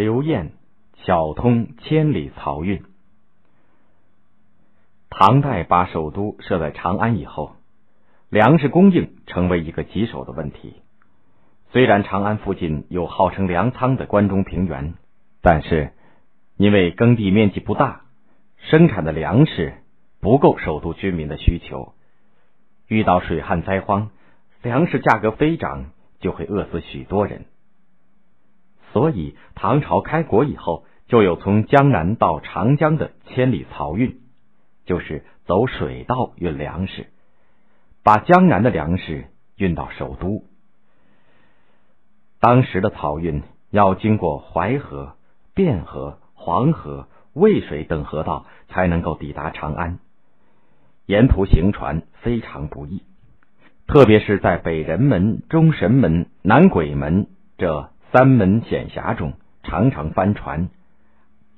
刘晏巧通千里漕运。唐代把首都设在长安以后，粮食供应成为一个棘手的问题。虽然长安附近有号称粮仓的关中平原，但是因为耕地面积不大，生产的粮食不够首都居民的需求。遇到水旱灾荒，粮食价格飞涨，就会饿死许多人。所以唐朝开国以后，就有从江南到长江的千里漕运，就是走水道运粮食，把江南的粮食运到首都。当时的漕运要经过淮河、汴河、黄河、渭水等河道，才能够抵达长安。沿途行船非常不易，特别是在北人门、中神门、南鬼门这三门险峡中，常常翻船，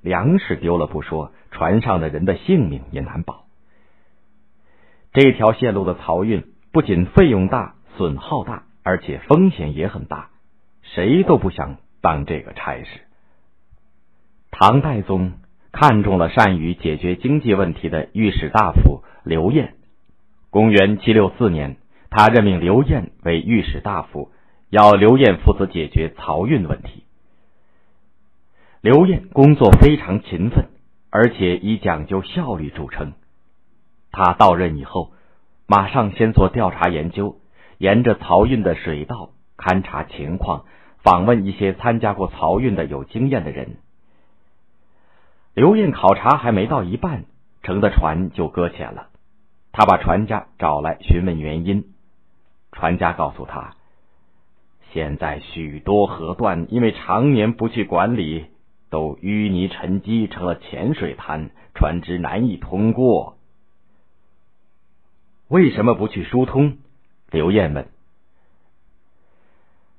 粮食丢了不说，船上的人的性命也难保。这条线路的漕运不仅费用大、损耗大，而且风险也很大。谁都不想当这个差事。唐代宗看中了善于解决经济问题的御史大夫刘晏。公元七六四年，他任命刘晏为御史大夫，要刘晏负责解决漕运问题。刘晏工作非常勤奋，而且以讲究效率著称。他到任以后，马上先做调查研究，沿着漕运的水道勘察情况。访问一些参加过漕运的有经验的人。刘晏考察还没到一半，乘的船就搁浅了。他把船家找来询问原因，船家告诉他：现在许多河段因为常年不去管理，都淤泥沉积成了浅水滩，船只难以通过。为什么不去疏通？刘晏问。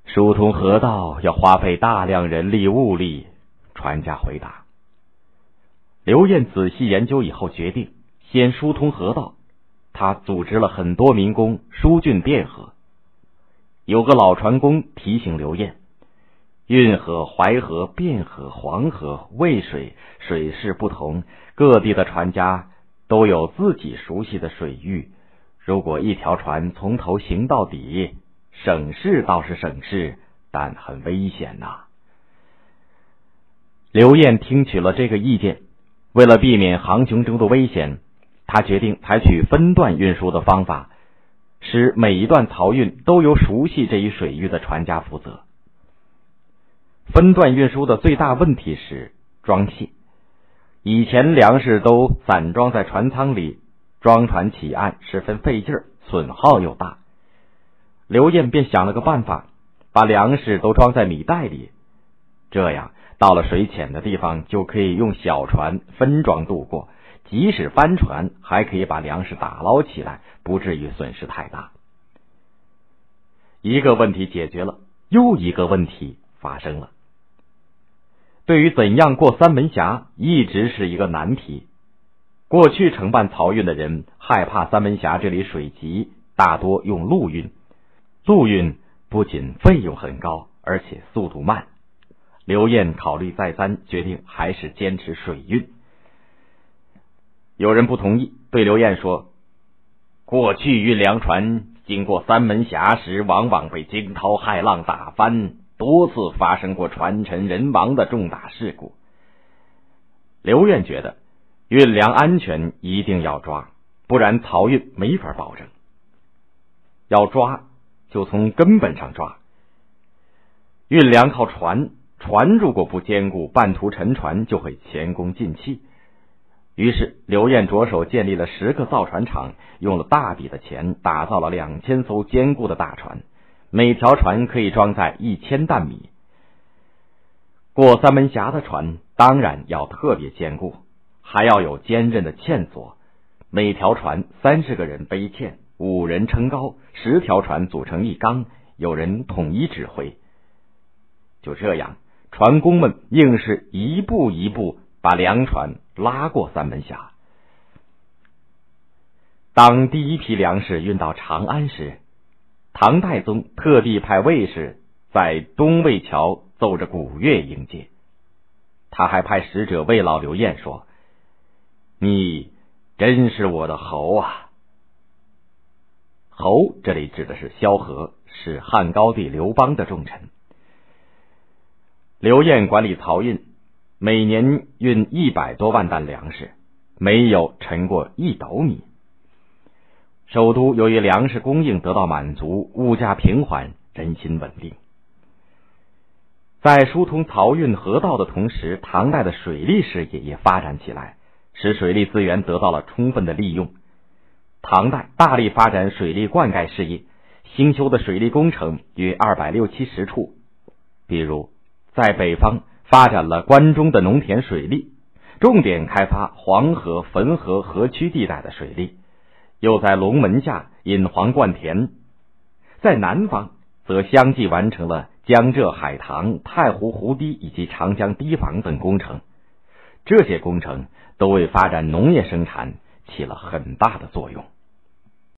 疏通河道要花费大量人力物力，船家回答。刘晏仔细研究以后，决定先疏通河道。他组织了很多民工疏浚汴河。有个老船工提醒刘晏：运河、淮河、汴河、黄河、渭水水势不同，各地的船家都有自己熟悉的水域。如果一条船从头行到底，省事倒是省事，但很危险呐。刘晏听取了这个意见，为了避免航行中的危险，他决定采取分段运输的方法，使每一段漕运都由熟悉这一水域的船家负责。分段运输的最大问题是装卸，以前粮食都散装在船舱里，装船起岸十分费劲儿，损耗又大。刘晏便想了个办法，把粮食都装在米袋里，这样到了水浅的地方，就可以用小船分装渡过。即使翻船，还可以把粮食打捞起来，不至于损失太大。一个问题解决了，又一个问题发生了。对于怎样过三门峡，一直是一个难题。过去承办漕运的人害怕三门峡这里水急，大多用陆运。陆运不仅费用很高，而且速度慢。刘晏考虑再三，决定还是坚持水运。有人不同意，对刘晏说：“过去运粮船经过三门峡时，往往被惊涛骇浪打翻，多次发生过船沉人亡的重大事故。”刘晏觉得运粮安全一定要抓，不然漕运没法保证。要抓。就从根本上抓，运粮靠船，船如果不坚固，半途沉船就会前功尽弃。于是刘晏着手建立了十个造船厂，用了大笔的钱打造了两千艘坚固的大船，每条船可以装载一千担米。过三门峡的船当然要特别坚固，还要有坚韧的纤索，每条船三十个人背纤。五人撑高，十条船组成一缸，有人统一指挥。就这样，船工们硬是一步一步把粮船拉过三门峡。当第一批粮食运到长安时，唐太宗特地派卫士在东魏桥奏着古乐迎接，他还派使者慰劳刘晏说：“你真是我的侯啊！”侯这里指的是萧何，是汉高帝刘邦的重臣。刘晏管理漕运，每年运一百多万担粮食，没有沉过一斗米。首都由于粮食供应得到满足，物价平缓，人心稳定。在疏通漕运河道的同时，唐代的水利事业也发展起来，使水利资源得到了充分的利用。唐代大力发展水利灌溉事业，新修的水利工程约二百六七十处。比如，在北方发展了关中的农田水利，重点开发黄河、汾河河曲地带的水利；又在龙门下引黄灌田。在南方，则相继完成了江浙海棠、太湖湖堤以及长江堤防等工程。这些工程都为发展农业生产起了很大的作用。